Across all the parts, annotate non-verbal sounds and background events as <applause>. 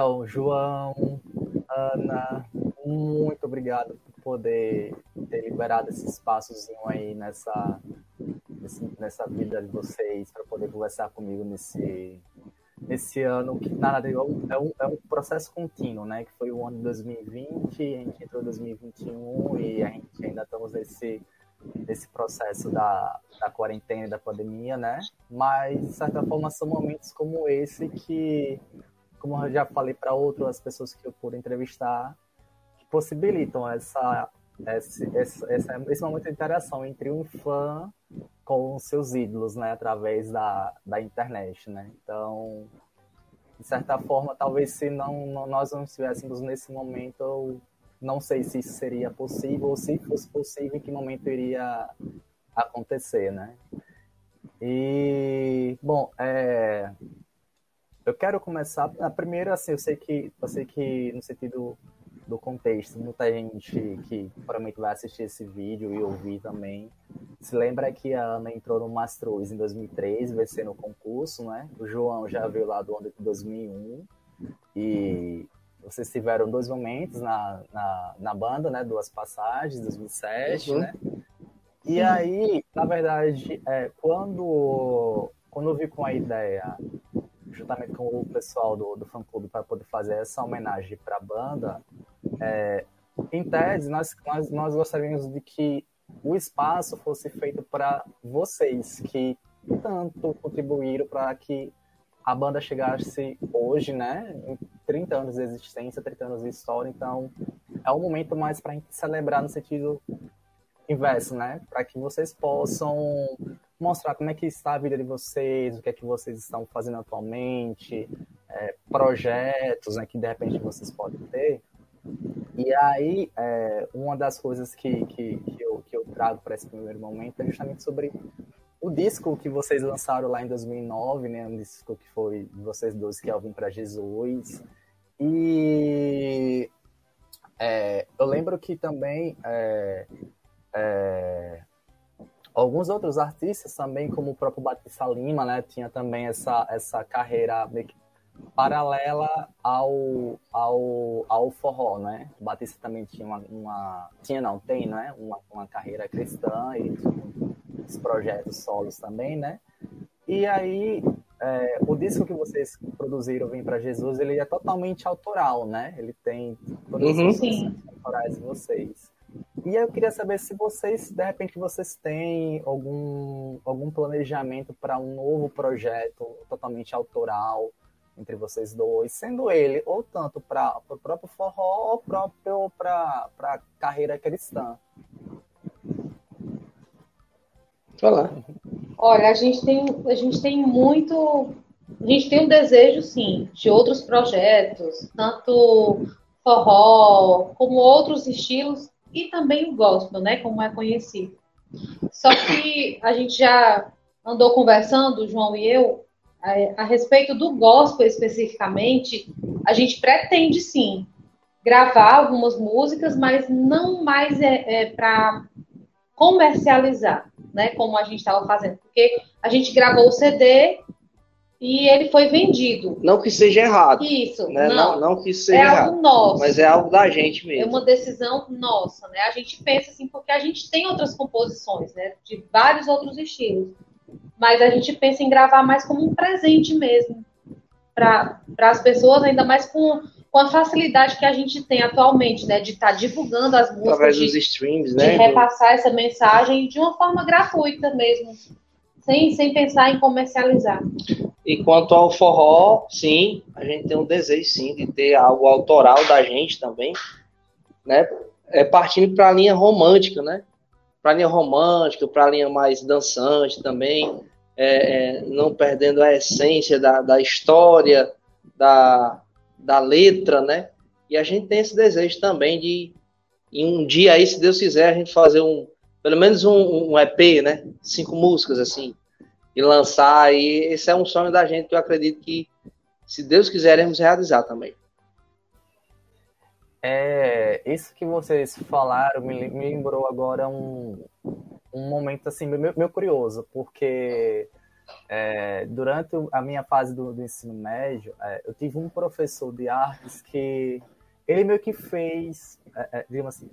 Então, João, Ana, muito obrigado por poder ter liberado esse espaçozinho aí nessa, nessa vida de vocês, para poder conversar comigo nesse, nesse ano, que nada, é é um, é um processo contínuo, né? Que foi o ano de 2020, a gente entrou em 2021 e a gente ainda estamos nesse desse processo da, da quarentena e da pandemia, né? Mas, de certa forma, são momentos como esse que, como eu já falei para outras pessoas que eu pude entrevistar, que possibilitam essa, esse, esse, esse momento de interação entre um fã com seus ídolos, né? Através da, da internet, né? Então, de certa forma, talvez se não, não nós não estivéssemos nesse momento, não sei se isso seria possível ou se fosse possível, em que momento iria acontecer, né? E, bom, é, eu quero começar. A primeira, assim, eu sei que, eu sei que no sentido do contexto, muita gente que provavelmente vai assistir esse vídeo e ouvir também se lembra que a Ana entrou no Mastruz em 2003, vencendo o concurso, né? O João já veio lá do ano de 2001 e vocês tiveram dois momentos na, na, na banda, né? Duas passagens, 2007, uhum. né? E aí, na verdade, é, quando, quando eu vi com a ideia, juntamente com o pessoal do, do fã-clube, para poder fazer essa homenagem para a banda, é, em tese, nós, nós, nós gostaríamos de que o espaço fosse feito para vocês, que tanto contribuíram para que a banda chegasse hoje, né? Em 30 anos de existência, 30 anos de história, então é um momento mais para a gente celebrar no sentido inverso, né? Para que vocês possam mostrar como é que está a vida de vocês, o que é que vocês estão fazendo atualmente, é, projetos, né? Que de repente vocês podem ter. E aí, é, uma das coisas que, que, que, eu, que eu trago para esse primeiro momento é justamente sobre o disco que vocês lançaram lá em 2009, né? Um disco que foi de vocês dois, que é o Vim para Jesus. E é, eu lembro que também é, é, alguns outros artistas também, como o próprio Batista Lima, né? Tinha também essa, essa carreira paralela ao, ao, ao forró, né? O Batista também tinha uma, uma tinha não, tem, né? Uma, uma carreira cristã e os projetos solos também, né? E aí, é, o disco que vocês produziram, Vem para Jesus, ele é totalmente autoral, né? Ele tem todas uhum. as autorais de vocês. E eu queria saber se vocês, de repente, vocês têm algum, algum planejamento para um novo projeto totalmente autoral entre vocês dois, sendo ele ou tanto para o próprio forró ou próprio para a carreira cristã. Falar. Olha, a gente tem, a gente tem muito. A gente tem um desejo, sim, de outros projetos, tanto forró, como outros estilos, e também o gospel, né? Como é conhecido. Só que a gente já andou conversando, João e eu, a, a respeito do gospel especificamente, a gente pretende sim gravar algumas músicas, mas não mais é, é para comercializar né? Como a gente estava fazendo. Porque a gente gravou o CD e ele foi vendido. Não que seja errado. Isso, né? não. não. Não que seja é errado. algo nosso. Mas é algo da gente mesmo. É uma decisão nossa, né? A gente pensa assim, porque a gente tem outras composições, né? De vários outros estilos. Mas a gente pensa em gravar mais como um presente mesmo. Para as pessoas, ainda mais com com a facilidade que a gente tem atualmente, né, de estar tá divulgando as músicas, através de, dos streams, né, de repassar essa mensagem de uma forma gratuita mesmo, sem, sem pensar em comercializar. E quanto ao forró, sim, a gente tem um desejo sim de ter algo autoral da gente também, né, é partindo para a linha romântica, né, para a linha romântica, para a linha mais dançante também, é, é, não perdendo a essência da, da história, da, da letra, né? E a gente tem esse desejo também de, em um dia aí, se Deus quiser, a gente fazer um, pelo menos um, um EP, né? Cinco músicas, assim, e lançar. E esse é um sonho da gente que eu acredito que, se Deus quiser, iremos realizar também. É, isso que vocês falaram me, lembrou agora um, um momento assim meio, meio curioso, porque é, durante a minha fase do, do ensino médio, é, eu tive um professor de artes que ele meio que fez, é, é, digamos assim,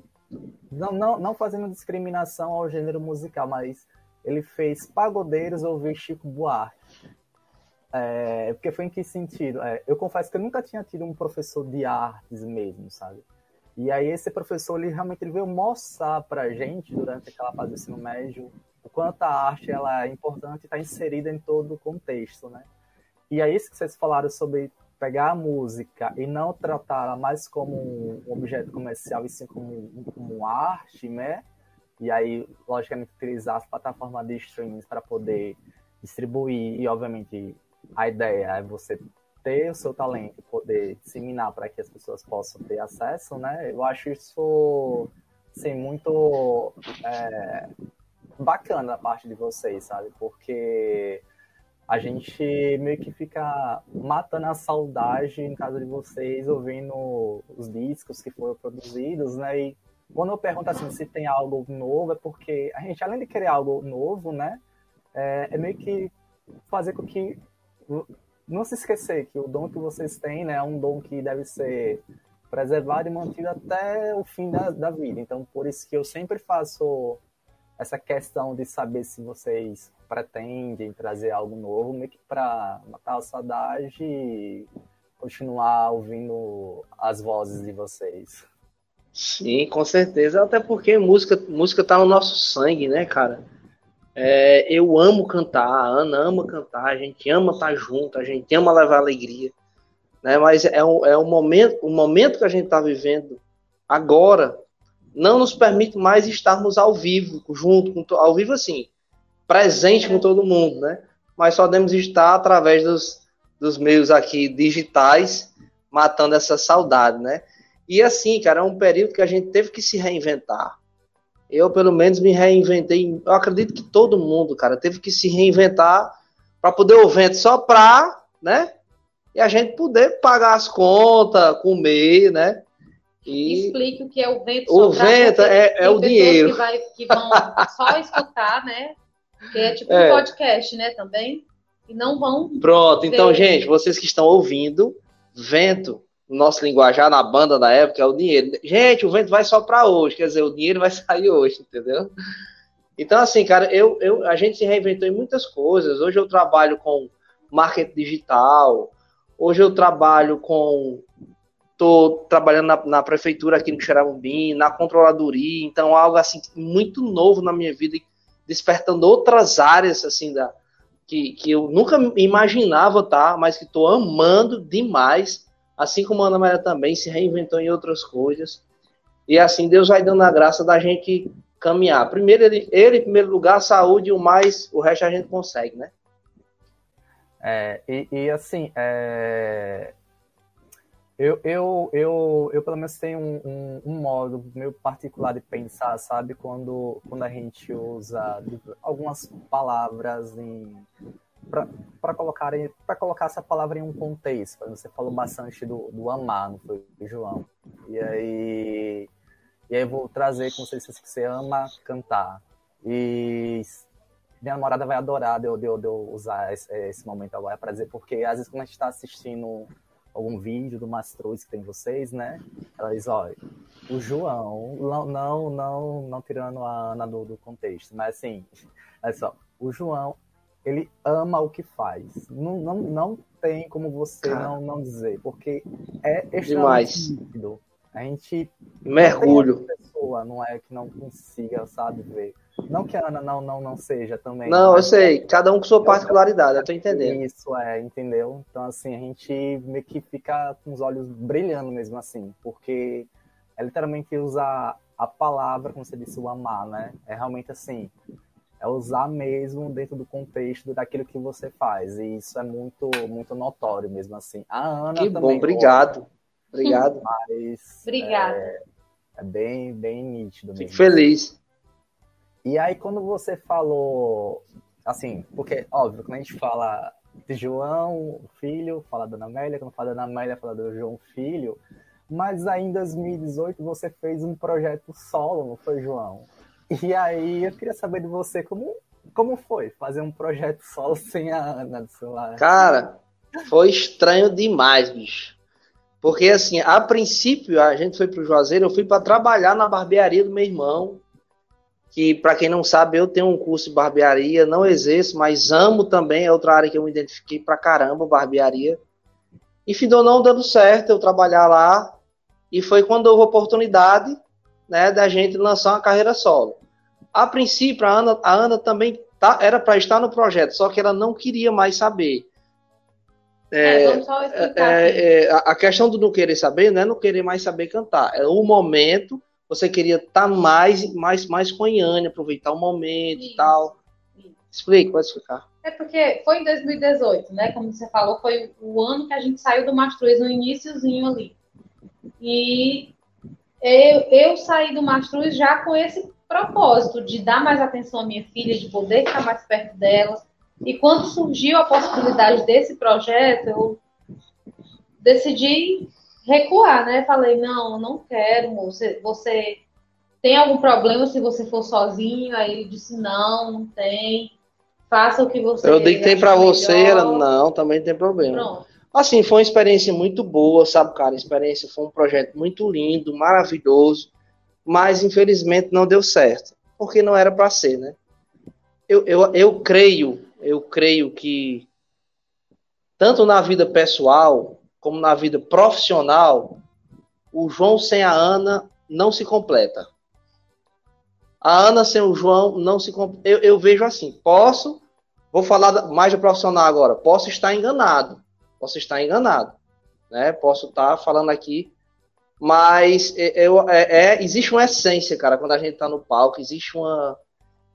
não, não, não fazendo discriminação ao gênero musical, mas ele fez pagodeiros ouvir Chico Buarque. É, porque foi em que sentido? É, eu confesso que eu nunca tinha tido um professor de artes mesmo, sabe? E aí esse professor, ele realmente ele veio mostrar pra gente, durante aquela fase do ensino médio, o quanto a arte ela é importante e está inserida em todo o contexto, né? E é isso que vocês falaram sobre pegar a música e não tratá-la mais como um objeto comercial e sim como, como arte, né? E aí, logicamente, utilizar as plataformas de streaming para poder distribuir e, obviamente, a ideia é você ter o seu talento, poder disseminar para que as pessoas possam ter acesso, né? Eu acho isso, assim, muito é, bacana da parte de vocês, sabe? Porque a gente meio que fica matando a saudade, no caso de vocês, ouvindo os discos que foram produzidos, né? E quando eu pergunto assim se tem algo novo, é porque a gente, além de querer algo novo, né? É, é meio que fazer com que não se esquecer que o dom que vocês têm né, é um dom que deve ser preservado e mantido até o fim da, da vida. Então, por isso que eu sempre faço essa questão de saber se vocês pretendem trazer algo novo, meio que para matar a saudade e continuar ouvindo as vozes de vocês. Sim, com certeza. Até porque música, música tá no nosso sangue, né, cara? É, eu amo cantar, a Ana ama cantar, a gente ama estar junto, a gente ama levar alegria, né? Mas é um, é um momento, o momento que a gente está vivendo agora não nos permite mais estarmos ao vivo, junto, ao vivo assim, presente com todo mundo, né? Mas só podemos estar através dos, dos meios aqui digitais, matando essa saudade, né? E assim, cara, é um período que a gente teve que se reinventar. Eu, pelo menos, me reinventei. Eu acredito que todo mundo, cara, teve que se reinventar para poder o vento soprar, né? E a gente poder pagar as contas, comer, né? E... Explique o que é o vento O vento é, é o dinheiro. Que, vai, que vão só <laughs> escutar, né? Que é tipo é. um podcast, né, também. E não vão. Pronto, então, gente, vocês que estão ouvindo, vento nosso linguajar na banda da época é o dinheiro. Gente, o vento vai soprar hoje, quer dizer, o dinheiro vai <laughs> sair hoje, entendeu? Então, assim, cara, eu, eu, a gente se reinventou em muitas coisas. Hoje eu trabalho com marketing digital, hoje eu trabalho com. Estou trabalhando na, na, prefeitura aqui no Xeramubim, na controladoria, então algo assim muito novo na minha vida, despertando outras áreas assim da que, que eu nunca imaginava, tá? Mas que estou amando demais assim como a Ana Maria também se reinventou em outras coisas. E assim Deus vai dando a graça da gente caminhar. Primeiro ele, ele em primeiro lugar, saúde o mais, o resto a gente consegue, né? É, e, e assim, é... eu, eu, eu, eu pelo menos tenho um, um, um, modo meio particular de pensar, sabe? Quando, quando a gente usa algumas palavras em para colocar para colocar essa palavra em um contexto. Você falou bastante do, do amar, não foi, João? E aí e aí eu vou trazer como se você ama cantar. E minha namorada vai adorar de eu, de eu, de eu usar esse, esse, momento agora para dizer, porque às vezes quando a gente está assistindo algum vídeo do Mastruz que tem vocês, né? Ela diz, olha, o João, não, não, não, não tirando a Ana do, do contexto, mas assim, olha só, o João ele ama o que faz. Não, não, não tem como você não, não dizer, porque é extremamente nítido. A gente mergulho. Não pessoa não é que não consiga, sabe, ver. Não que a Ana não, não, não seja também. Não, eu sei, cada um com sua particularidade, eu tô entendendo. Isso, é, entendeu? Então, assim, a gente meio que fica com os olhos brilhando mesmo assim, porque é literalmente usar a palavra, como você disse, o amar, né? É realmente assim, é usar mesmo dentro do contexto daquilo que você faz. E isso é muito, muito notório mesmo assim. A Ana que também. bom, obrigado. Obrigado. Mas Obrigada. É, é, bem, bem nítido mesmo. Fico feliz. E aí, quando você falou, assim, porque, óbvio, quando a gente fala de João, filho, fala da Ana Amélia, quando fala da Ana Amélia, fala do João, filho, mas aí em 2018 você fez um projeto solo, não foi, João? E aí eu queria saber de você como, como foi fazer um projeto solo sem a Ana do seu lado? Cara, foi estranho demais, bicho. Porque, assim, a princípio, a gente foi pro Juazeiro, eu fui para trabalhar na barbearia do meu irmão, que, para quem não sabe, eu tenho um curso de barbearia, não exerço, mas amo também, é outra área que eu me identifiquei pra caramba, barbearia. E findou não dando certo eu trabalhar lá, e foi quando houve a oportunidade, né, da gente lançar uma carreira solo. A princípio, a Ana, a Ana também tá, era para estar no projeto, só que ela não queria mais saber. É, é, é, é a questão do não querer saber não é não querer mais saber cantar. É o momento, você queria estar tá mais, mais, mais com a Iane, aproveitar o momento e tal. Isso. Explique, pode explicar. É porque foi em 2018, né? Como você falou, foi o ano que a gente saiu do Mastruz, no iníciozinho ali. E eu, eu saí do Mastruz já com esse propósito de dar mais atenção à minha filha, de poder ficar mais perto dela. E quando surgiu a possibilidade desse projeto, eu decidi recuar, né? Falei, não, não quero, você, você tem algum problema se você for sozinho? Aí ele disse, não, não tem. Faça o que você Eu dei para você, ela, não, também tem problema. Pronto. Assim, foi uma experiência muito boa, sabe, cara? A experiência foi um projeto muito lindo, maravilhoso mas infelizmente não deu certo, porque não era para ser, né? Eu, eu, eu creio, eu creio que tanto na vida pessoal como na vida profissional, o João sem a Ana não se completa. A Ana sem o João não se eu, eu vejo assim, posso, vou falar mais do profissional agora, posso estar enganado, posso estar enganado, né? Posso estar falando aqui mas eu, é, é, existe uma essência, cara, quando a gente tá no palco, existe uma.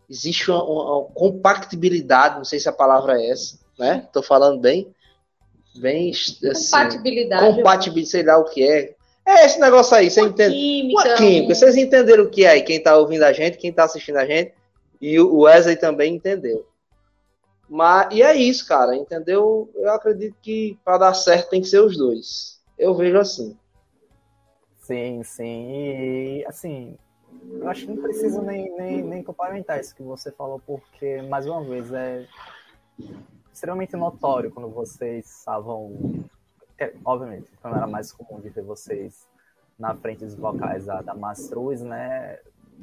Existe uma, uma, compactibilidade, não sei se a palavra é essa, né? Tô falando bem. Bem. Assim, compatibilidade. Compatibilidade, sei lá o que é. É esse negócio aí, você uma entende? Química, uma química. Vocês entenderam o que é, quem tá ouvindo a gente, quem tá assistindo a gente, e o Wesley também entendeu. Mas, e é isso, cara, entendeu? Eu acredito que para dar certo tem que ser os dois. Eu vejo assim. Sim, sim. E assim, eu acho que não preciso nem, nem, nem complementar isso que você falou, porque, mais uma vez, é extremamente notório quando vocês estavam. É, obviamente, não era mais comum de ver vocês na frente dos vocais da, da Mastruz, né?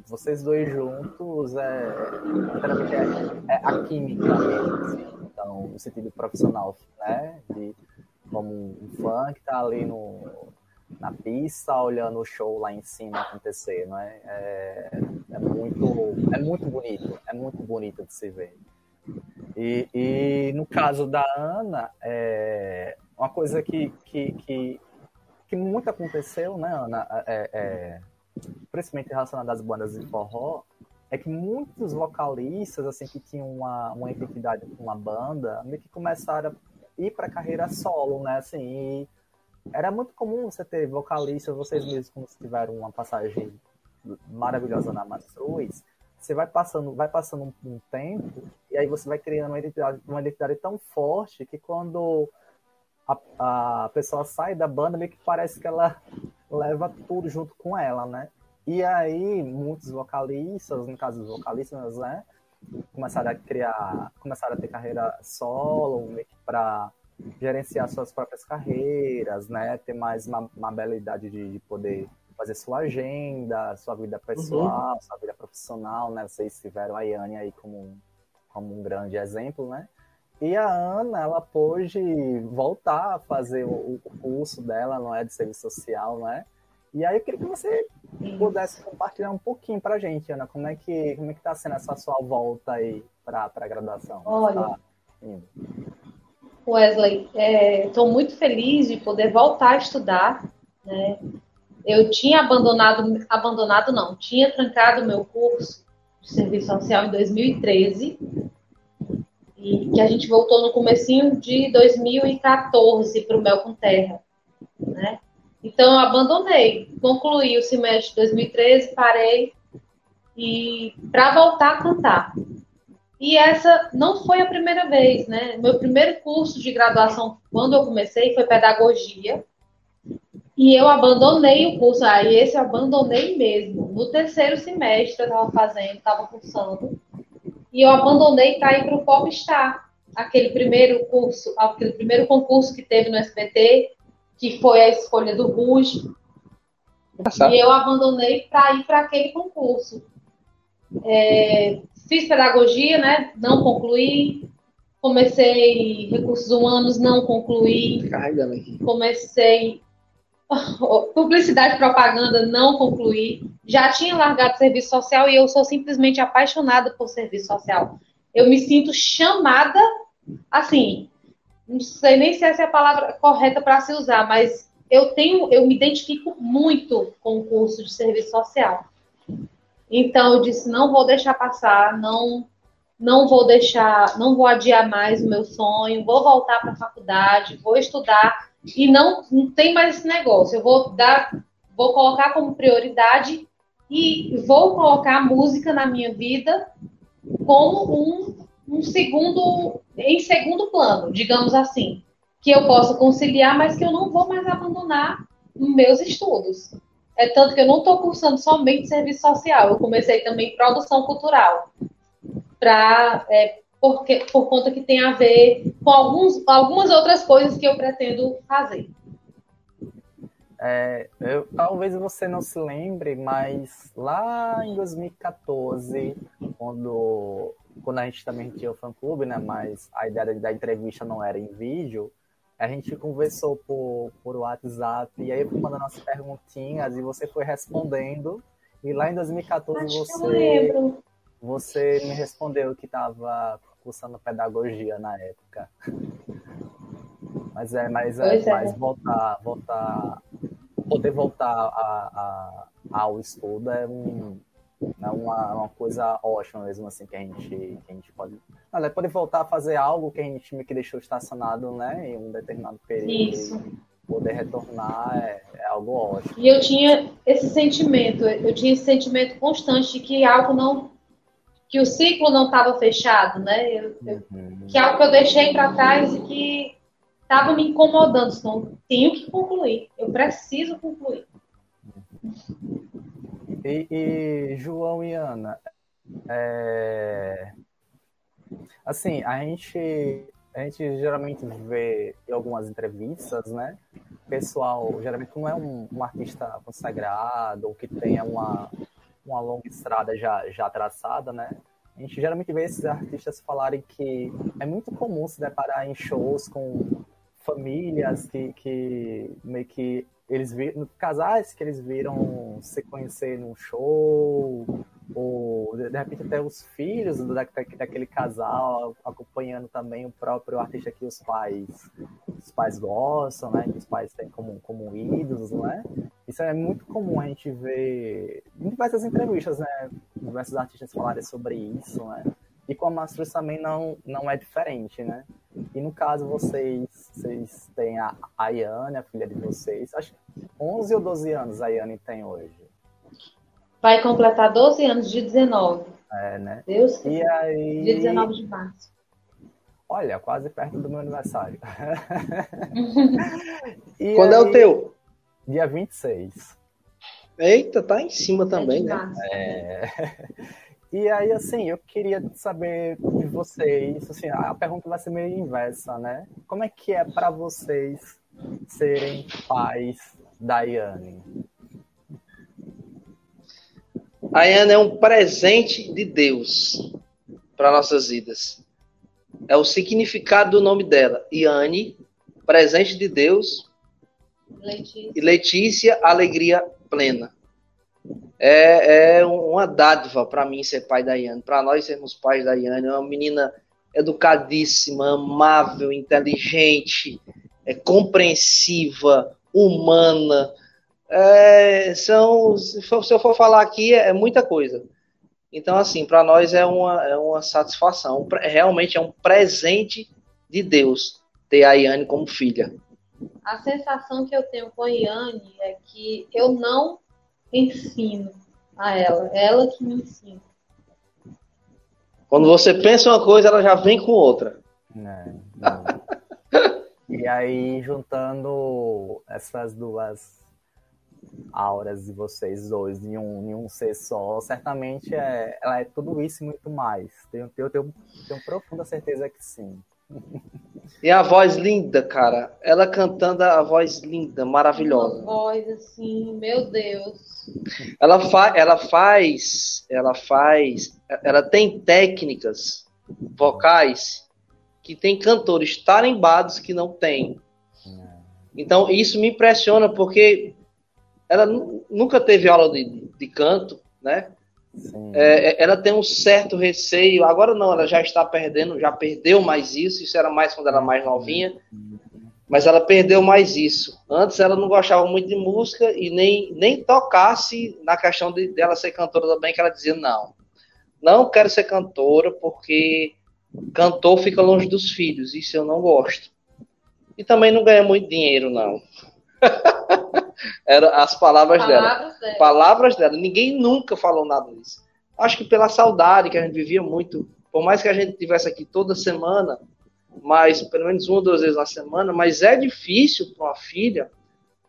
Vocês dois juntos é, é, é a química mesmo, assim. Então, no sentido profissional, né? De, como um fã que tá ali no, na pista olhando o show lá em cima acontecer, não é? É, é muito, é muito bonito, é muito bonito de se ver. E, e no caso da Ana, é uma coisa que, que, que, que muito aconteceu, né, Ana, é, é, principalmente relacionada às bandas de forró, é que muitos vocalistas, assim, que tinham uma, uma identidade com uma banda, meio que começaram a ir para carreira solo, né, assim, e era muito comum você ter vocalistas, vocês mesmos, se tiveram uma passagem maravilhosa na Mastruz, você vai passando, vai passando um, um, tempo e aí você vai criando uma identidade, uma identidade tão forte que quando a, a pessoa sai da banda, meio que parece que ela leva tudo junto com ela, né? E aí muitos vocalistas, no caso dos vocalistas, né, começaram a criar, começaram a ter carreira solo, meio que para gerenciar suas próprias carreiras, né? Ter mais uma, uma habilidade de, de, poder fazer sua agenda, sua vida pessoal, uhum. sua vida profissional, né? Vocês tiveram a Yane aí como, como um grande exemplo, né? E a Ana, ela pôde voltar a fazer o, curso dela, não é, de serviço social, não é? E aí eu queria que você pudesse compartilhar um pouquinho para a gente, Ana, como é que como é que está sendo essa sua volta aí para a graduação? Olha, tá Wesley, estou é, muito feliz de poder voltar a estudar. Né? Eu tinha abandonado, abandonado não, tinha trancado meu curso de serviço social em 2013 e que a gente voltou no comecinho de 2014 para o Mel com Terra, né? Então eu abandonei, concluí o semestre de 2013, parei e para voltar a cantar. E essa não foi a primeira vez, né? Meu primeiro curso de graduação, quando eu comecei, foi pedagogia. E eu abandonei o curso. Aí ah, esse eu abandonei mesmo. No terceiro semestre eu estava fazendo, estava cursando. e eu abandonei para ir para o Popstar, aquele primeiro curso, aquele primeiro concurso que teve no SBT, que foi a escolha do Ruge. E eu abandonei para ir para aquele concurso. É, fiz pedagogia, né? Não concluí. Comecei recursos humanos, não concluí. Comecei <laughs> publicidade e propaganda, não concluí. Já tinha largado serviço social e eu sou simplesmente apaixonada por serviço social. Eu me sinto chamada, assim, não sei nem se essa é a palavra correta para se usar, mas eu tenho, eu me identifico muito com o curso de serviço social. Então eu disse, não vou deixar passar, não não vou deixar, não vou adiar mais o meu sonho, vou voltar para a faculdade, vou estudar e não, não tem mais esse negócio. Eu vou dar, vou colocar como prioridade e vou colocar a música na minha vida como um, um segundo, em segundo plano, digamos assim, que eu possa conciliar, mas que eu não vou mais abandonar meus estudos. É tanto que eu não estou cursando somente serviço social, eu comecei também produção cultural, para é, porque, por conta que tem a ver com alguns, algumas outras coisas que eu pretendo fazer. É, eu, talvez você não se lembre, mas lá em 2014, quando, quando a gente também tinha o fã-clube, né, mas a ideia da entrevista não era em vídeo, a gente conversou por, por WhatsApp, e aí eu fui mandando as perguntinhas e você foi respondendo, e lá em 2014 Acho você, você me respondeu que estava cursando pedagogia na época. Mas é, mas é, é. mas voltar, voltar, poder voltar a, a, ao estudo é, um, uma, uma coisa ótima mesmo assim que a gente, que a gente pode, olha, pode voltar a fazer algo que a gente me que deixou estacionado, né, em um determinado período. Isso. Poder retornar é, é algo ótimo. E eu tinha esse sentimento, eu tinha esse sentimento constante de que algo não que o ciclo não estava fechado, né? Eu, eu, uhum. Que é algo que eu deixei para trás e que estava me incomodando. Então, tenho que concluir. Eu preciso concluir. E, e João e Ana, é... assim, a gente, a gente geralmente vê em algumas entrevistas, né? Pessoal, geralmente não é um, um artista consagrado ou que tenha uma, uma longa estrada já, já traçada, né? A gente geralmente vê esses artistas falarem que é muito comum se deparar em shows com famílias que, que meio que eles viram, casais que eles viram se conhecer num show, ou de repente até os filhos daquele casal acompanhando também o próprio artista que os pais os pais gostam, né? Que os pais têm como, como ídolos, não é? Isso é muito comum a gente ver em diversas entrevistas, né? Diversos artistas falarem sobre isso, né? E com a Mastruz também não, não é diferente, né? E no caso, vocês, vocês têm a Ayane, a filha de vocês. Acho que 11 ou 12 anos a Ayane tem hoje. Vai completar 12 anos de 19. É, né? Deus e aí... Dia 19 de março. Olha, quase perto do meu aniversário. <laughs> Quando aí... é o teu? Dia 26. Eita, tá em cima também, é né? <laughs> É. E aí, assim, eu queria saber vocês, assim, a pergunta vai ser meio inversa, né? Como é que é para vocês serem pais da Yane? A Yane é um presente de Deus para nossas vidas. É o significado do nome dela. Yane, presente de Deus. Letícia. E Letícia, alegria plena é, é uma dádiva para mim ser pai da Iane, para nós sermos pais da Iane. É uma menina educadíssima, amável, inteligente, é compreensiva, humana. É, são, se, eu for falar aqui, é, é muita coisa. Então, assim, para nós é uma, é uma satisfação. Realmente é um presente de Deus ter a Iane como filha. A sensação que eu tenho com a Iane é que eu não ensino a ela. Ela que me ensina. Quando você pensa uma coisa, ela já vem com outra. É, <laughs> e aí, juntando essas duas auras de vocês dois em um, em um ser só, certamente é, ela é tudo isso e muito mais. Tenho, tenho, tenho, tenho profunda certeza que sim. E a voz linda, cara. Ela cantando a voz linda, maravilhosa. Uma voz assim, meu Deus. Ela, fa ela faz, ela faz, ela tem técnicas vocais que tem cantores tarimbados que não tem. Então isso me impressiona porque ela nunca teve aula de, de canto, né? É, é, ela tem um certo receio. Agora não, ela já está perdendo, já perdeu mais isso. Isso era mais quando ela era mais novinha, mas ela perdeu mais isso. Antes ela não gostava muito de música e nem, nem tocasse na questão de dela ser cantora também, que ela dizia não, não quero ser cantora porque cantor fica longe dos filhos. Isso eu não gosto. E também não ganha muito dinheiro não. <laughs> Era as palavras, palavras dela. dela. Palavras dela. Ninguém nunca falou nada disso. Acho que pela saudade que a gente vivia muito, por mais que a gente tivesse aqui toda semana, mas pelo menos uma ou duas vezes na semana, mas é difícil para uma filha,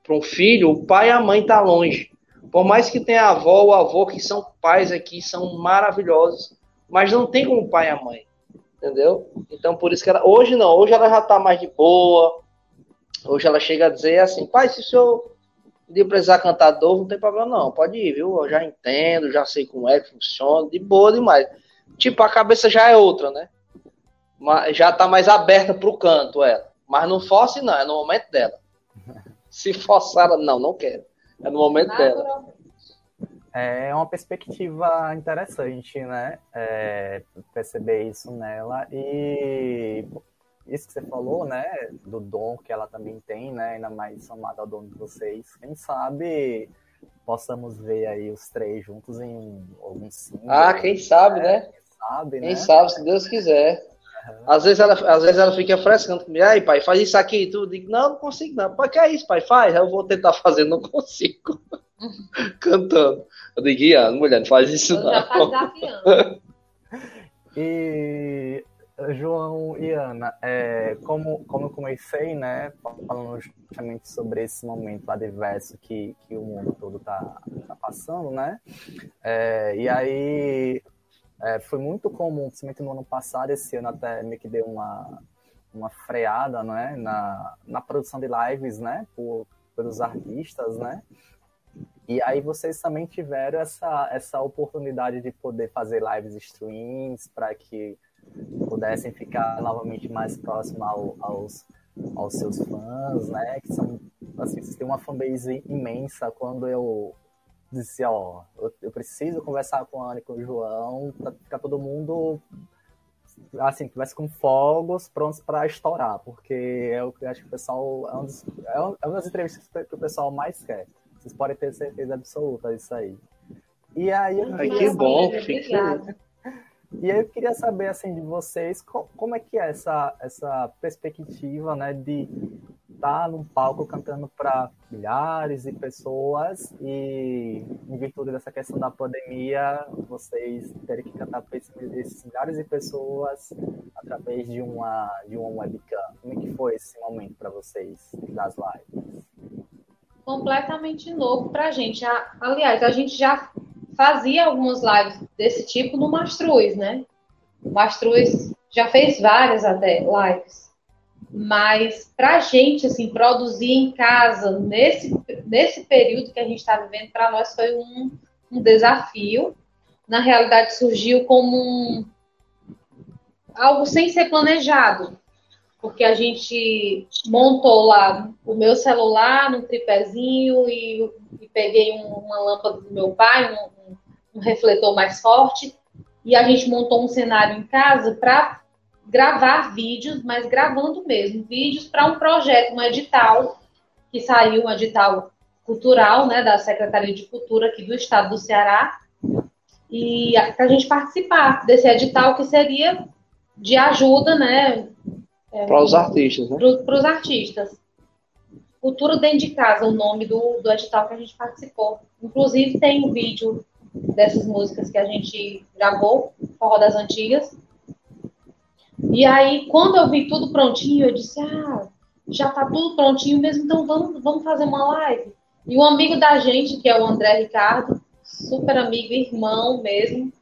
para um filho, o pai e a mãe tá longe. Por mais que tenha a avó ou avô que são pais aqui, são maravilhosos, mas não tem como o pai e a mãe. Entendeu? Então por isso que ela hoje não, hoje ela já tá mais de boa. Hoje ela chega a dizer assim, pai, se o senhor de precisar cantar dor, não tem problema não, pode ir, viu? Eu já entendo, já sei como é que funciona, de boa demais. Tipo, a cabeça já é outra, né? Mas já tá mais aberta pro canto ela. Mas não force não, é no momento dela. <laughs> Se forçar ela, não, não quero. É no momento dela. É uma perspectiva interessante, né? É, perceber isso nela. E isso que você falou, né, do dom que ela também tem, né, ainda mais somado ao dom de vocês, quem sabe possamos ver aí os três juntos em algum single. Ah, quem sabe, né? Quem sabe, Quem né? sabe, se Deus quiser. Uhum. Às vezes ela, às vezes ela fica frescando comigo, aí pai, faz isso aqui e tudo. Digo, não, não consigo não. Pai, que é isso, pai? Faz. Eu vou tentar fazer, não <laughs> consigo. <laughs> Cantando. Eu digo, Ian, mulher, não faz isso eu não. Já tá e João e Ana, é, como, como eu comecei, né, falando justamente sobre esse momento adverso que, que o mundo todo está tá passando, né, é, e aí é, foi muito comum, principalmente no ano passado, esse ano até meio que deu uma, uma freada, né, na, na produção de lives, né, por, pelos artistas, né, e aí vocês também tiveram essa, essa oportunidade de poder fazer lives streams para que pudessem ficar novamente mais próximo ao, aos, aos seus fãs, né? Que são, assim, vocês têm uma fanbase imensa. Quando eu disse, ó, eu, eu preciso conversar com a Ana e com o João, para ficar todo mundo assim, tivesse com fogos prontos para estourar, porque eu acho que o pessoal é, um dos, é uma das entrevistas que o pessoal mais quer. Vocês podem ter certeza absoluta disso aí. E aí, Ai, que bom, fique e eu queria saber assim de vocês como é que é essa, essa perspectiva né, de estar tá num palco cantando para milhares de pessoas e em virtude dessa questão da pandemia vocês terem que cantar para esses milhares de pessoas através de uma de uma webcam. Como é que foi esse momento para vocês das lives? Completamente novo para a gente. Aliás, a gente já fazia algumas lives desse tipo no Mastruz, né? O Mastruz já fez várias até lives. Mas para gente, assim, produzir em casa, nesse, nesse período que a gente está vivendo, para nós foi um, um desafio. Na realidade, surgiu como um, algo sem ser planejado porque a gente montou lá o meu celular no tripézinho e, e peguei um, uma lâmpada do meu pai, um, um, refletor mais forte, e a gente montou um cenário em casa para gravar vídeos, mas gravando mesmo, vídeos para um projeto, um edital, que saiu, um edital cultural, né, da Secretaria de Cultura aqui do estado do Ceará, e para a gente participar desse edital que seria de ajuda, né, é, para os artistas, né? Para os artistas. Cultura dentro de casa, o nome do, do edital que a gente participou. Inclusive tem um vídeo dessas músicas que a gente gravou, Forró das Antigas. E aí, quando eu vi tudo prontinho, eu disse, ah, já tá tudo prontinho mesmo, então vamos, vamos fazer uma live. E um amigo da gente, que é o André Ricardo, super amigo, irmão mesmo,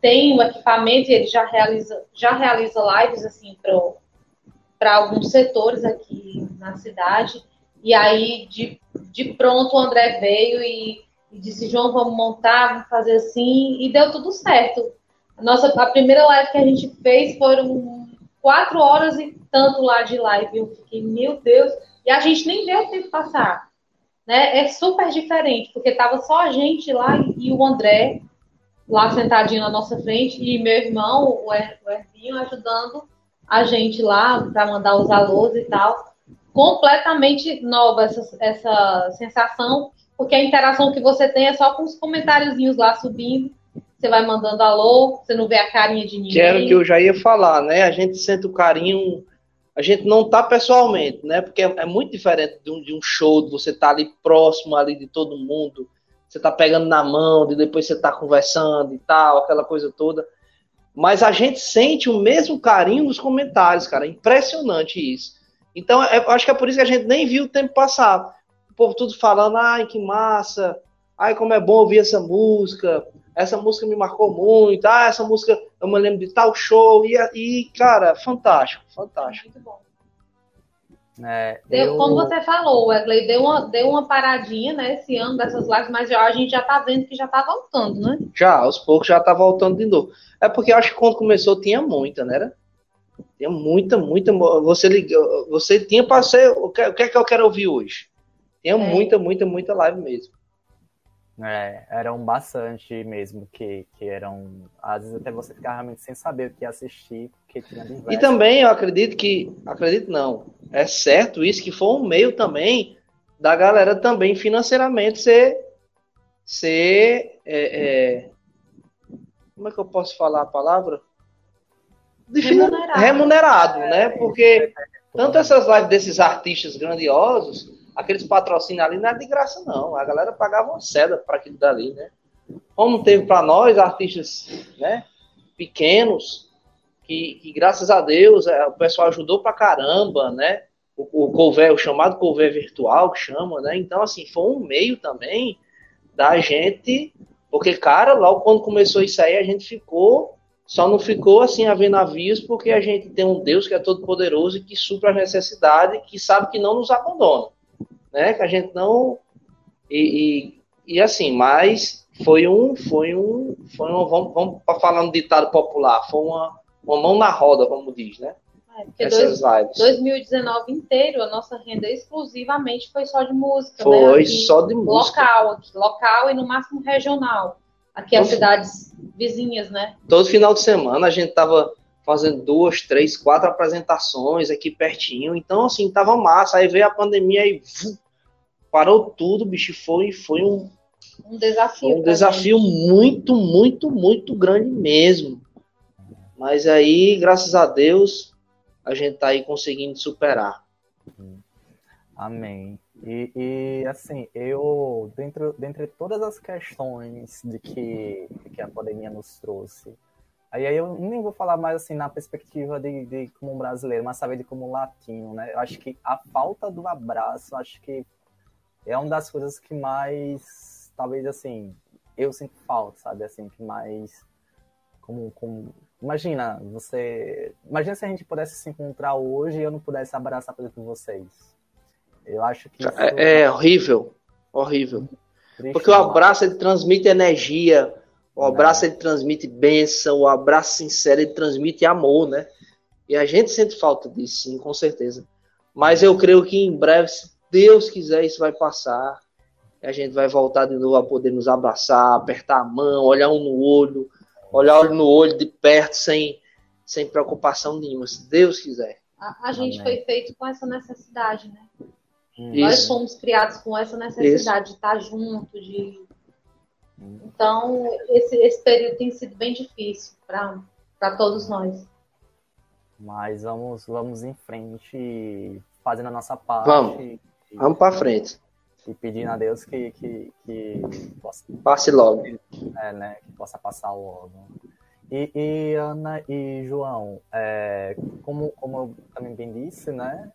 tem o equipamento e ele já realiza, já realiza lives assim para alguns setores aqui na cidade. E aí, de, de pronto, o André veio e, e disse: João, vamos montar, vamos fazer assim. E deu tudo certo. A, nossa, a primeira live que a gente fez foram quatro horas e tanto lá de live. Eu fiquei, meu Deus. E a gente nem viu o tempo passar. Né? É super diferente, porque tava só a gente lá e o André lá sentadinho na nossa frente e meu irmão, o Ervinho, ajudando a gente lá para mandar os alôs e tal. Completamente nova essa, essa sensação, porque a interação que você tem é só com os comentáriozinhos lá subindo. Você vai mandando alô, você não vê a carinha de ninguém. Que era o que eu já ia falar, né? A gente sente o carinho a gente não tá pessoalmente, né? Porque é, é muito diferente de um, de um, show, de você tá ali próximo ali de todo mundo, você tá pegando na mão, e depois você tá conversando e tal, aquela coisa toda. Mas a gente sente o mesmo carinho nos comentários, cara. Impressionante isso. Então, é, eu acho que é por isso que a gente nem viu o tempo passar. O povo tudo falando, ai, que massa, ai, como é bom ouvir essa música, essa música me marcou muito, ah, essa música eu me lembro de tal show, e, e cara, fantástico, fantástico. Muito bom. É, deu, eu... Como você falou, Wesley, deu uma, deu uma paradinha, né, esse ano dessas lives, mas já, a gente já tá vendo que já tá voltando, né? Já, aos poucos já tá voltando de novo. É porque eu acho que quando começou tinha muita, né? Tinha muita, muita. Você ligou, você tinha para ser. O que, o que é que eu quero ouvir hoje? Tinha é. muita, muita, muita live mesmo. É, eram bastante mesmo, que, que eram. Às vezes até você ficava realmente sem saber o que assistir, porque tinha diversos. E também eu acredito que. Acredito não. É certo isso que foi um meio também da galera também financeiramente ser. ser. É, é, como é que eu posso falar a palavra? Remunerado. remunerado, né? Porque tanto essas lives desses artistas grandiosos aqueles patrocínios ali não é de graça, não. A galera pagava uma seda para aquilo dali, né? Como teve para nós, artistas né, pequenos, que, que, graças a Deus é, o pessoal ajudou para caramba, né? O, o o chamado Couvé virtual, que chama, né? Então, assim, foi um meio também da gente, porque, cara, logo quando começou isso aí, a gente ficou, só não ficou assim a ver porque a gente tem um Deus que é todo poderoso e que supra as necessidades, que sabe que não nos abandona né? Que a gente não e, e, e assim, mas foi um, foi um, foi um, vamos, vamos falar no ditado popular, foi uma, uma mão na roda, como diz, né? É, Essas dois, lives. 2019 inteiro, a nossa renda exclusivamente foi só de música. Né? Foi né? só de música. Local, aqui, local e no máximo regional. Aqui as cidades vizinhas, né? Todo final de semana a gente tava fazendo duas, três, quatro apresentações aqui pertinho. Então, assim, tava massa. Aí veio a pandemia e parou tudo, bicho. Foi, foi um, um desafio. Um desafio gente. muito, muito, muito grande mesmo. Mas aí, graças a Deus, a gente tá aí conseguindo superar. Amém. E, e assim, eu, dentro, dentre todas as questões de que, que a pandemia nos trouxe, aí, aí eu nem vou falar mais assim na perspectiva de, de como brasileiro, mas saber de como latino, né? Eu acho que a falta do abraço, acho que é uma das coisas que mais, talvez assim, eu sinto falta, sabe? Assim, que mais. Como, como... Imagina, você. Imagina se a gente pudesse se encontrar hoje e eu não pudesse abraçar, por exemplo, vocês. Eu acho que. É, é horrível. Horrível. Triste, Porque o abraço ele transmite energia, o abraço ele transmite bênção, o abraço sincero ele transmite amor, né? E a gente sente falta disso, sim, com certeza. Mas eu creio que em breve, Deus quiser, isso vai passar. E a gente vai voltar de novo a poder nos abraçar, apertar a mão, olhar um no olho, olhar no olho de perto, sem, sem preocupação nenhuma, se Deus quiser. A, a gente foi feito com essa necessidade, né? Isso. Nós fomos criados com essa necessidade isso. de estar junto, de. Então, esse, esse período tem sido bem difícil para todos nós. Mas vamos, vamos em frente, fazendo a nossa parte. Vamos Vamos para frente. E pedindo a Deus que, que, que possa. Passe logo. É, né? Que possa passar logo. E, e Ana e João, é, como, como eu também bem disse, né?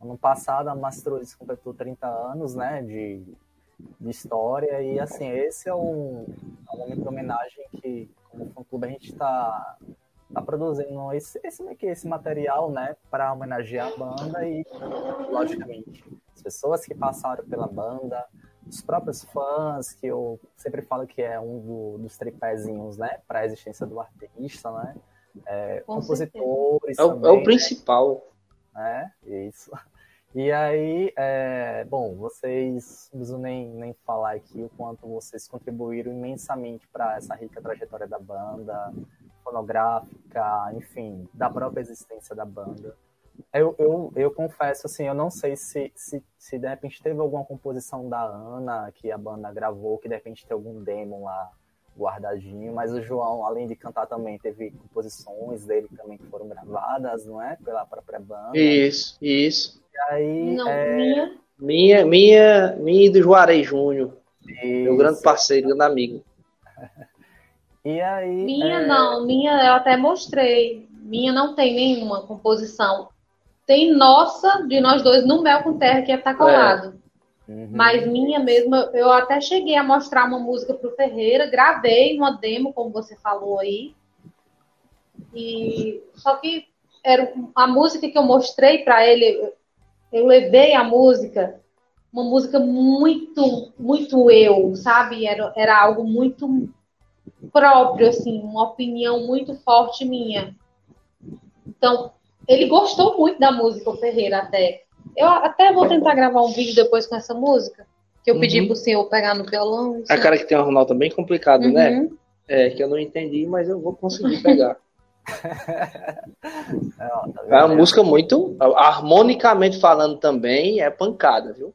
Ano passado a Mastrolles completou 30 anos, né? De, de história. E assim, esse é um, é um momento de homenagem que, como fã clube, a gente está tá produzindo esse, esse, esse material né, para homenagear a banda e, logicamente, as pessoas que passaram pela banda, os próprios fãs, que eu sempre falo que é um do, dos tripézinhos né, para a existência do artista, né? É, compositores. É o, também, é o principal. Né? Isso. E aí, é, bom, vocês não precisam nem, nem falar aqui o quanto vocês contribuíram imensamente para essa rica trajetória da banda, fonográfica, enfim, da própria existência da banda. Eu, eu, eu confesso, assim, eu não sei se, se, se de repente teve alguma composição da Ana que a banda gravou, que de repente tem algum demo lá guardadinho, mas o João, além de cantar também, teve composições dele também que foram gravadas, não é? Pela própria banda. Isso, isso. Aí, Não, é... minha. Minha, minha, minha e do Juarez Júnior, meu grande parceiro, grande amigo. <laughs> E aí. Minha é... não, minha eu até mostrei. Minha não tem nenhuma composição. Tem nossa, de nós dois, no Mel com Terra, que é tá colado. Uhum. Mas minha mesma, eu até cheguei a mostrar uma música pro Ferreira, gravei uma demo, como você falou aí. E só que era a música que eu mostrei para ele, eu levei a música, uma música muito, muito eu, sabe? Era, era algo muito próprio, assim, uma opinião muito forte minha. Então, ele gostou muito da música, o Ferreira, até. Eu até vou tentar gravar um vídeo depois com essa música, que eu Uhum. pedi pro senhor pegar no violão. A cara que tem uma Ronaldo bem complicado, Uhum. né? É, que eu não entendi, mas eu vou conseguir pegar. <laughs> É, uma música muito, harmonicamente falando também, é pancada, viu?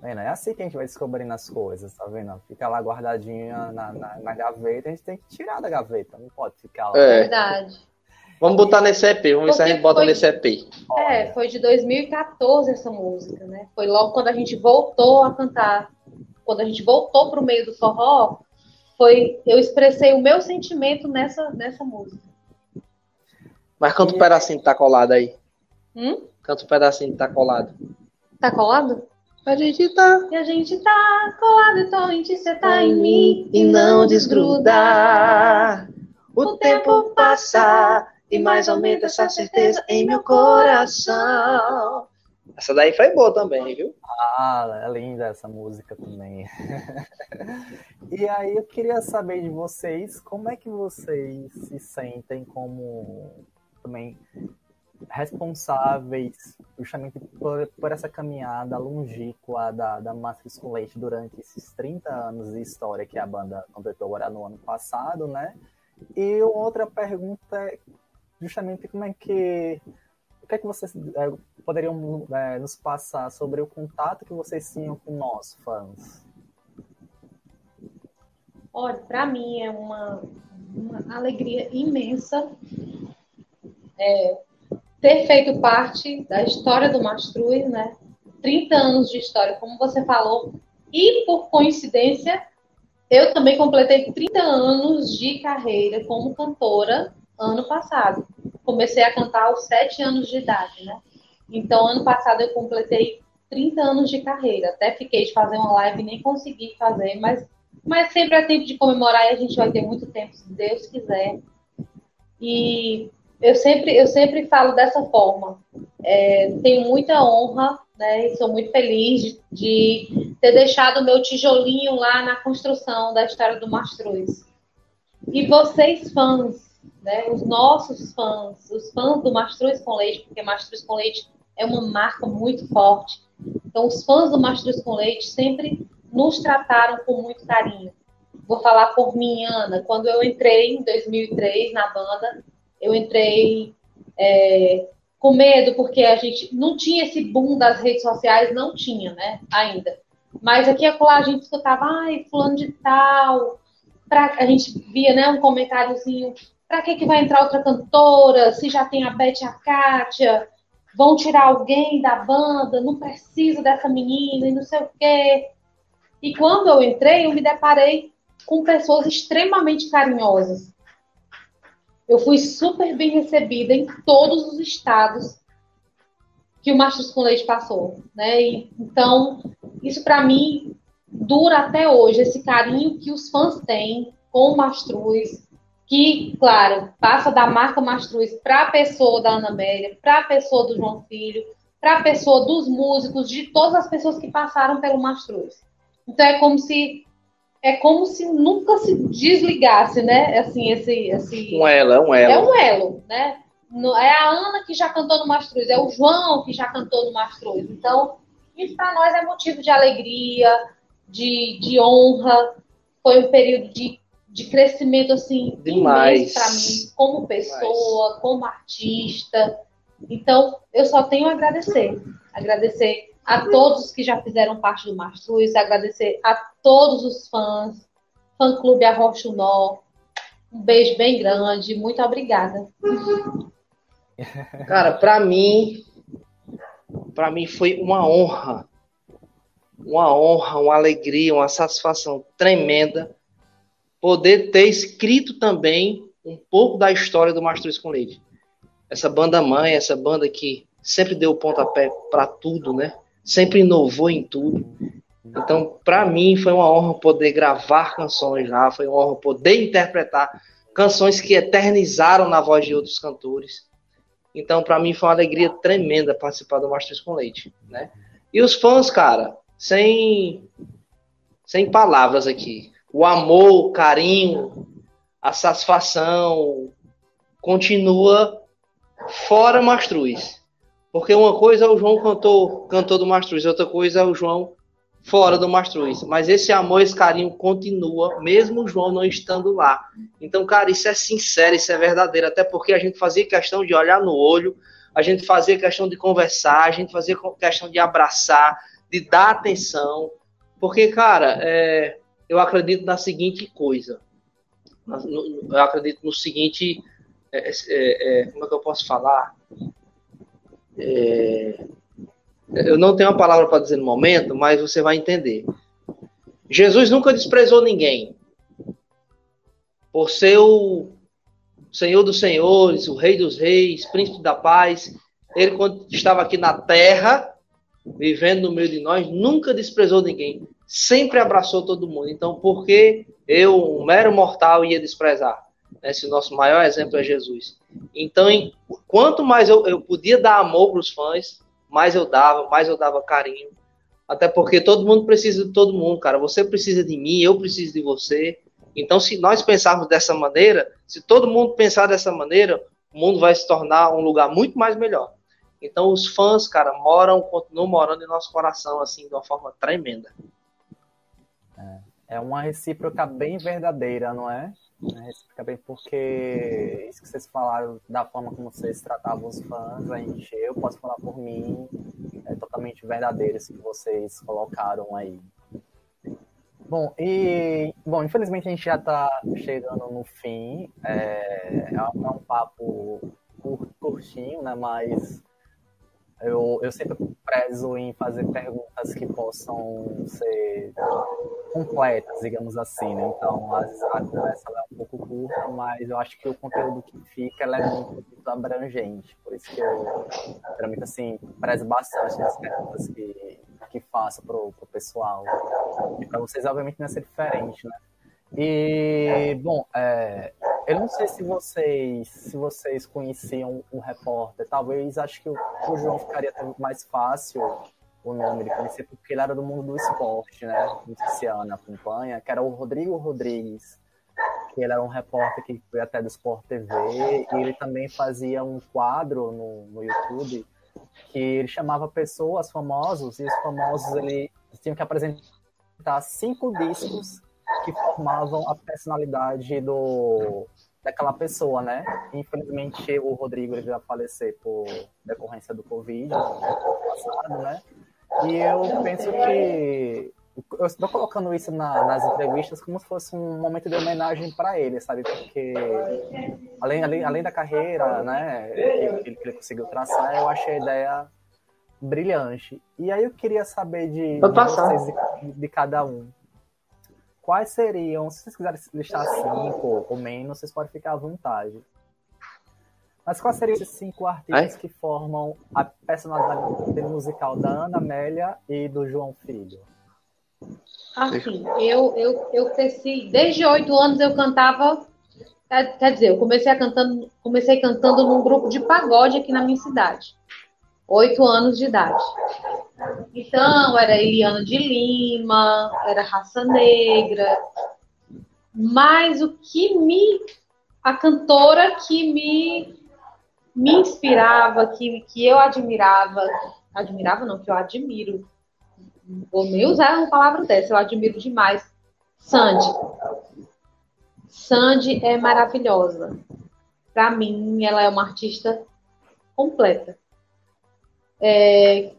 Vendo? É assim que a gente vai descobrindo as coisas, tá vendo? Fica lá guardadinha na, na, na gaveta, a gente tem que tirar da gaveta, não pode ficar lá. É. Verdade. Vamos botar nesse EP, vamos ver se a gente bota foi- nesse EP. É, foi de 2014 essa música, né? Foi logo quando a gente voltou a cantar. Quando a gente voltou pro meio do forró, foi eu expressei o meu sentimento nessa, nessa música. Mas canta um pedacinho que tá colado aí. Hum? Canta um pedacinho que tá colado. Tá colado? A gente tá E a gente tá colado, então a gente cê tá em mim e não desgrudar. O tempo passa e mais aumenta essa certeza em meu coração. Essa daí foi boa também, viu? Ah, é linda essa música também. <laughs> e aí eu queria saber de vocês, como é que vocês se sentem como também responsáveis justamente por, por essa caminhada longínqua da, da com Leite durante esses 30 anos de história que a banda completou agora no ano passado, né? E outra pergunta é justamente como é que que é que vocês é, poderiam é, nos passar sobre o contato que vocês tinham com nós, fãs? Olha, para mim é uma, uma alegria imensa é, ter feito parte da história do Mastruz, né? 30 anos de história, como você falou, e por coincidência, eu também completei 30 anos de carreira como cantora ano passado. Comecei a cantar aos 7 anos de idade, né? Então, ano passado eu completei 30 anos de carreira. Até fiquei de fazer uma live nem consegui fazer, mas mas sempre é tempo de comemorar e a gente vai ter muito tempo, se Deus quiser. E eu sempre, eu sempre falo dessa forma. É, tenho muita honra, né? E sou muito feliz de, de ter deixado o meu tijolinho lá na construção da história do Mastruz. E vocês, fãs, né? Os nossos fãs, os fãs do Mastruz com Leite, porque Mastruz com Leite é uma marca muito forte. Então, os fãs do Mastruz com Leite sempre nos trataram com muito carinho. Vou falar por mim, Ana. Quando eu entrei em 2003 na banda, eu entrei é, com medo, porque a gente não tinha esse boom das redes sociais, não tinha, né? Ainda. Mas aqui e lá a gente escutava, ai, fulano de tal. Pra, a gente via, né, um comentáriozinho, pra que, que vai entrar outra cantora? Se já tem a Beth e a Kátia, vão tirar alguém da banda, não precisa dessa menina e não sei o quê. E quando eu entrei, eu me deparei com pessoas extremamente carinhosas. Eu fui super bem recebida em todos os estados que o Mastros com Leite passou, né? E, então, isso para mim dura até hoje, esse carinho que os fãs têm com o Mastruz, que, claro, passa da marca Mastruz para a pessoa da Ana Amélia, para a pessoa do João Filho, para a pessoa dos músicos, de todas as pessoas que passaram pelo Mastruz. Então é como se é como se nunca se desligasse, né? Assim, esse, esse um elo, é um elo. É um elo, né? É a Ana que já cantou no Mastruz, é o João que já cantou no Mastruz. Então, isso para nós é motivo de alegria, de, de honra. Foi um período de, de crescimento assim demais para mim, como pessoa, demais. como artista. Então, eu só tenho a agradecer. Agradecer a todos que já fizeram parte do Mastruz, agradecer a todos os fãs, fã clube Arrochunó. Um beijo bem grande, muito obrigada. <laughs> Cara, para mim, para mim foi uma honra, uma honra, uma alegria, uma satisfação tremenda poder ter escrito também um pouco da história do Mastruz com Leite. Essa banda mãe, essa banda que sempre deu pontapé para tudo, né? Sempre inovou em tudo. Então, para mim, foi uma honra poder gravar canções lá, foi uma honra poder interpretar canções que eternizaram na voz de outros cantores. Então, para mim, foi uma alegria tremenda participar do Masters com Leite, né? E os fãs, cara, sem, sem palavras aqui. O amor, o carinho, a satisfação continua fora Mastruz. Porque uma coisa é o João cantor, cantor do Mastruz, outra coisa é o João fora do Mastruz. Mas esse amor, esse carinho continua, mesmo o João não estando lá. Então, cara, isso é sincero, isso é verdadeiro. Até porque a gente fazia questão de olhar no olho, a gente fazia questão de conversar, a gente fazia questão de abraçar, de dar atenção. Porque, cara, é, eu acredito na seguinte coisa. Eu acredito no seguinte. É, é, é como é que eu posso falar? É, eu não tenho uma palavra para dizer no momento, mas você vai entender. Jesus nunca desprezou ninguém. Por ser o Senhor dos Senhores, o Rei dos Reis, Príncipe da Paz, ele, quando estava aqui na terra, vivendo no meio de nós, nunca desprezou ninguém. Sempre abraçou todo mundo. Então, por que eu, um mero mortal, ia desprezar? Esse nosso maior exemplo é Jesus. Então, em, quanto mais eu, eu podia dar amor para os fãs, mais eu dava, mais eu dava carinho. Até porque todo mundo precisa de todo mundo, cara. Você precisa de mim, eu preciso de você. Então, se nós pensarmos dessa maneira, se todo mundo pensar dessa maneira, o mundo vai se tornar um lugar muito mais melhor. Então, os fãs, cara, moram, continuam morando em nosso coração, assim, de uma forma tremenda. É, é uma recíproca bem verdadeira, não é? Né? Fica bem porque isso que vocês falaram da forma como vocês tratavam os fãs, a gente, eu posso falar por mim, é totalmente verdadeiro isso que vocês colocaram aí. Bom, e bom, infelizmente a gente já está chegando no fim. É, é um papo curtinho, né? Mas eu, eu sempre prezo em fazer perguntas que possam ser completas, digamos assim, né? Então, vezes a conversa é um pouco curta, mas eu acho que o conteúdo que fica é muito, muito abrangente. Por isso que eu, geralmente, assim, prezo bastante nas perguntas que, que faço pro, pro pessoal. E para vocês, obviamente, não é ser diferente, né? E, bom, é, eu não sei se vocês, se vocês conheciam o repórter. Talvez acho que o, o João ficaria mais fácil o nome de conhecer, porque ele era do mundo do esporte, né? Não a Ana acompanha, que era o Rodrigo Rodrigues, que ele era um repórter que foi até do Sport TV, e ele também fazia um quadro no, no YouTube que ele chamava pessoas famosos, e os famosos ele tinham que apresentar cinco discos que formavam a personalidade do, daquela pessoa, né? Infelizmente, o Rodrigo ele já falecer por decorrência do Covid no passado, né? E eu penso que eu estou colocando isso na, nas entrevistas como se fosse um momento de homenagem para ele, sabe? Porque além, além, além da carreira, né, que, que, ele conseguiu traçar, eu achei a ideia brilhante. E aí eu queria saber de, de vocês, de, de cada um quais seriam, se vocês quiserem listar cinco ou menos, vocês podem ficar à vontade. Mas quais seriam esses cinco artistas é? que formam a personalidade musical da Ana Amélia e do João Filho? Assim, eu, eu, eu cresci, desde oito anos eu cantava, quer dizer, eu comecei, a cantando, comecei cantando num grupo de pagode aqui na minha cidade. Oito anos de idade. Então, era Eliana de Lima, era Raça Negra. Mas o que me. A cantora que me, me inspirava, que, que eu admirava. Admirava, não, que eu admiro vou nem usar uma palavra dessa, eu admiro demais. Sandy. Sandy é maravilhosa. Para mim, ela é uma artista completa. É,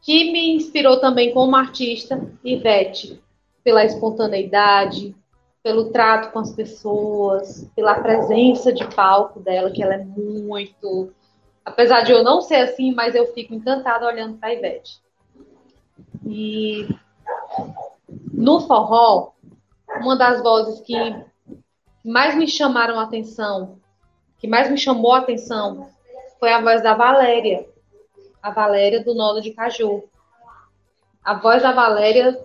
que me inspirou também como artista, Ivete, pela espontaneidade, pelo trato com as pessoas, pela presença de palco dela, que ela é muito. Apesar de eu não ser assim, mas eu fico encantada olhando para a Ivete. E no forró, uma das vozes que mais me chamaram a atenção, que mais me chamou a atenção, foi a voz da Valéria. A Valéria do Nodo de Caju. A voz da Valéria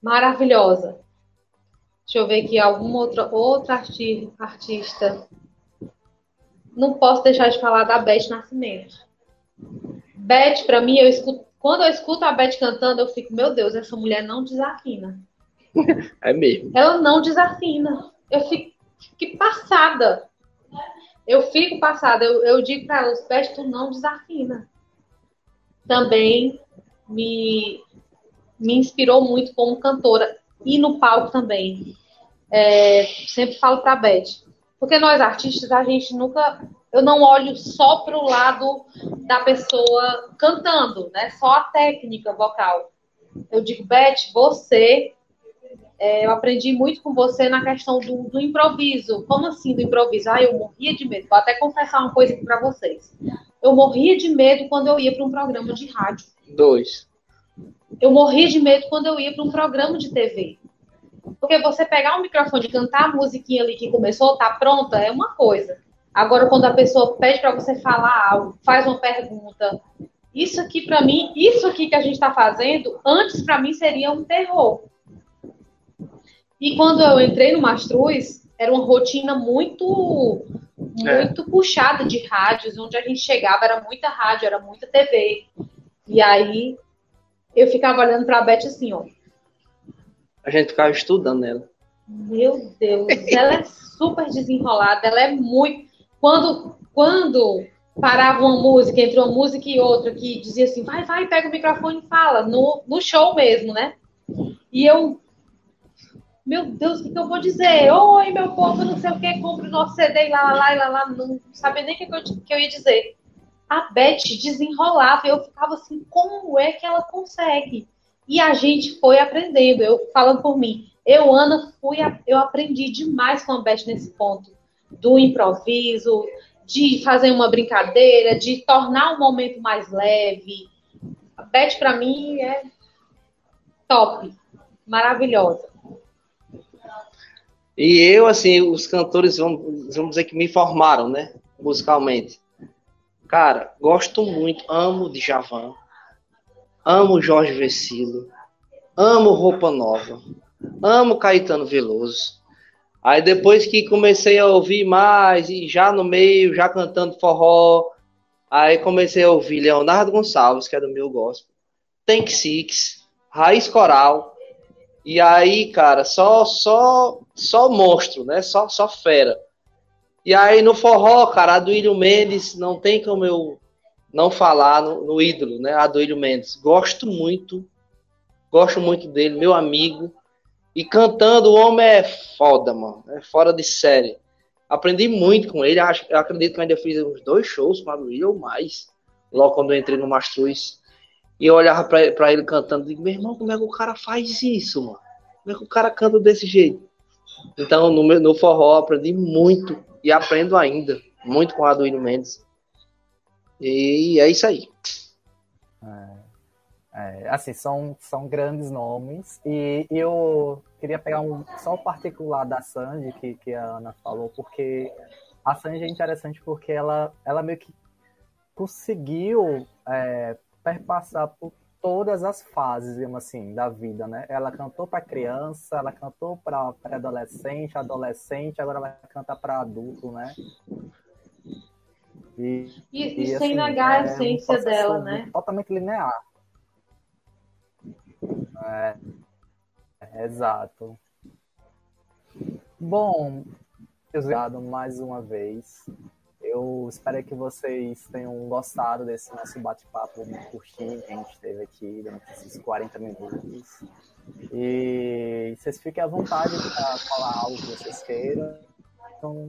maravilhosa. Deixa eu ver aqui alguma outra outra artista. Não posso deixar de falar da Beth Nascimento. Beth, para mim, eu escuto quando eu escuto a Beth cantando, eu fico, meu Deus, essa mulher não desafina. <laughs> É mesmo. Ela não desafina. Eu fico, fico passada. Eu fico passada. Eu, eu digo para ela, Beth, tu não desafina. Também me, me inspirou muito como cantora. E no palco também. É, sempre falo para Beth. Porque nós artistas, a gente nunca eu não olho só para o lado da pessoa cantando, né? Só a técnica vocal. Eu digo, Beth, você, é, eu aprendi muito com você na questão do, do, improviso. Como assim do improviso? Ah, eu morria de medo. Vou até confessar uma coisa aqui para vocês. Eu morria de medo quando eu ia para um programa de rádio. Dois. Eu morria de medo quando eu ia para um programa de TV. Porque você pegar um microfone e cantar a musiquinha ali que começou, tá pronta, é uma coisa. Agora, quando a pessoa pede para você falar algo, faz uma pergunta, isso aqui para mim, isso aqui que a gente está fazendo, antes para mim seria um terror. E quando eu entrei no Mastruz, era uma rotina muito é. muito é. puxada de rádios, onde a gente chegava era muita rádio, era muita TV. E aí eu ficava olhando para a Beth assim, ó. A gente ficava estudando ela. Meu Deus, ela é super desenrolada, ela é muito quando, quando parava uma música, entre uma música e outra, que dizia assim, vai, vai, pega o microfone e fala, no, no show mesmo, né? E eu, meu Deus, o que, que eu vou dizer? Oi, meu povo, não sei o que, compre o nosso CD e lá, lá, lá, lá, lá, não sabia nem o que, eu, que eu ia dizer. A Beth desenrolava, eu ficava assim, como é que ela consegue? E a gente foi aprendendo, eu falando por mim. Eu, Ana, fui, eu aprendi demais com a Beth nesse ponto do improviso, de fazer uma brincadeira, de tornar o momento mais leve. A Beth, para mim, é top, maravilhosa. E eu, assim, os cantores, vamos, vamos dizer que me formaram, né, musicalmente. Cara, gosto muito, amo Djavan, amo Jorge Vecilo, amo Roupa Nova, amo Caetano Veloso, Aí depois que comecei a ouvir mais, e já no meio, já cantando forró, aí comecei a ouvir Leonardo Gonçalves, que é do meu gospel, Tank Six, Raiz Coral, e aí, cara, só só só monstro, né? Só só fera. E aí no forró, cara, do Ilho Mendes, não tem como eu não falar no, no ídolo, né? A do Ilho Mendes. Gosto muito, gosto muito dele, meu amigo. E cantando, o homem é foda, mano. É fora de série. Aprendi muito com ele. Acho, eu acredito que ainda fiz uns dois shows com a Luísa ou mais. Logo quando eu entrei no Mastruz. E eu olhava pra, pra ele cantando. Digo, meu irmão, como é que o cara faz isso, mano? Como é que o cara canta desse jeito? Então, no, no forró, aprendi muito. E aprendo ainda. Muito com a Aduíno Mendes. E é isso aí. É. É, assim, são, são grandes nomes. E eu queria pegar um, só o particular da Sandy, que, que a Ana falou, porque a Sanji é interessante porque ela, ela meio que conseguiu é, perpassar por todas as fases, assim, da vida, né? Ela cantou para criança, ela cantou para pré-adolescente, adolescente, agora ela canta para adulto, né? E, e, e sem assim, negar a é essência um dela, né? Totalmente linear. É, é, exato. Bom, obrigado mais uma vez. Eu espero que vocês tenham gostado desse nosso bate-papo curtinho que a gente teve aqui durante esses 40 minutos. E vocês fiquem à vontade para falar algo que vocês queiram. Então...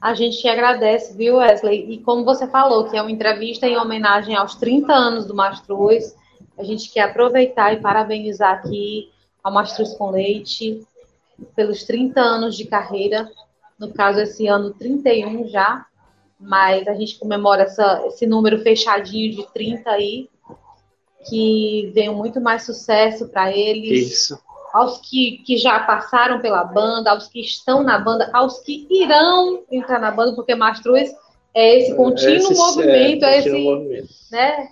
A gente agradece, viu, Wesley? E como você falou, que é uma entrevista em homenagem aos 30 anos do Mastruz, a gente quer aproveitar e parabenizar aqui a Mastruz com Leite pelos 30 anos de carreira no caso, esse ano 31 já, mas a gente comemora essa, esse número fechadinho de 30 aí, que veio muito mais sucesso para eles. Isso. Aos que, que já passaram pela banda, aos que estão na banda, aos que irão entrar na banda, porque Mastruz é esse contínuo esse, movimento, é, é esse, movimento. né?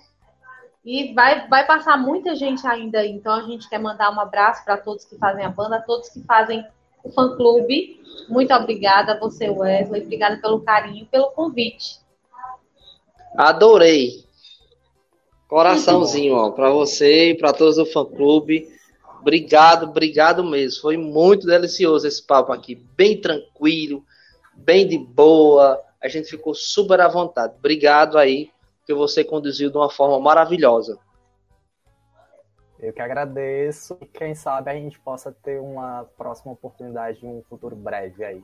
E vai, vai passar muita gente ainda, então a gente quer mandar um abraço para todos que fazem a banda, a todos que fazem o fã-clube. Muito obrigada a você, Wesley. Obrigada pelo carinho, pelo convite. Adorei. Coraçãozinho, ó, para você e para todos do fã-clube. Obrigado, obrigado mesmo. Foi muito delicioso esse papo aqui, bem tranquilo, bem de boa. A gente ficou super à vontade. Obrigado aí, que você conduziu de uma forma maravilhosa. Eu que agradeço e quem sabe a gente possa ter uma próxima oportunidade em um futuro breve aí.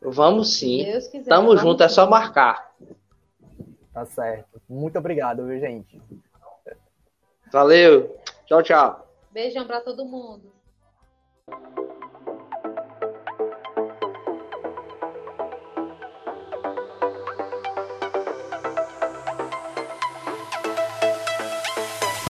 Vamos sim. Quiser, Tamo vamos junto, sim. é só marcar. Tá certo. Muito obrigado, viu, gente? Valeu. Tchau, tchau. Beijão para todo mundo.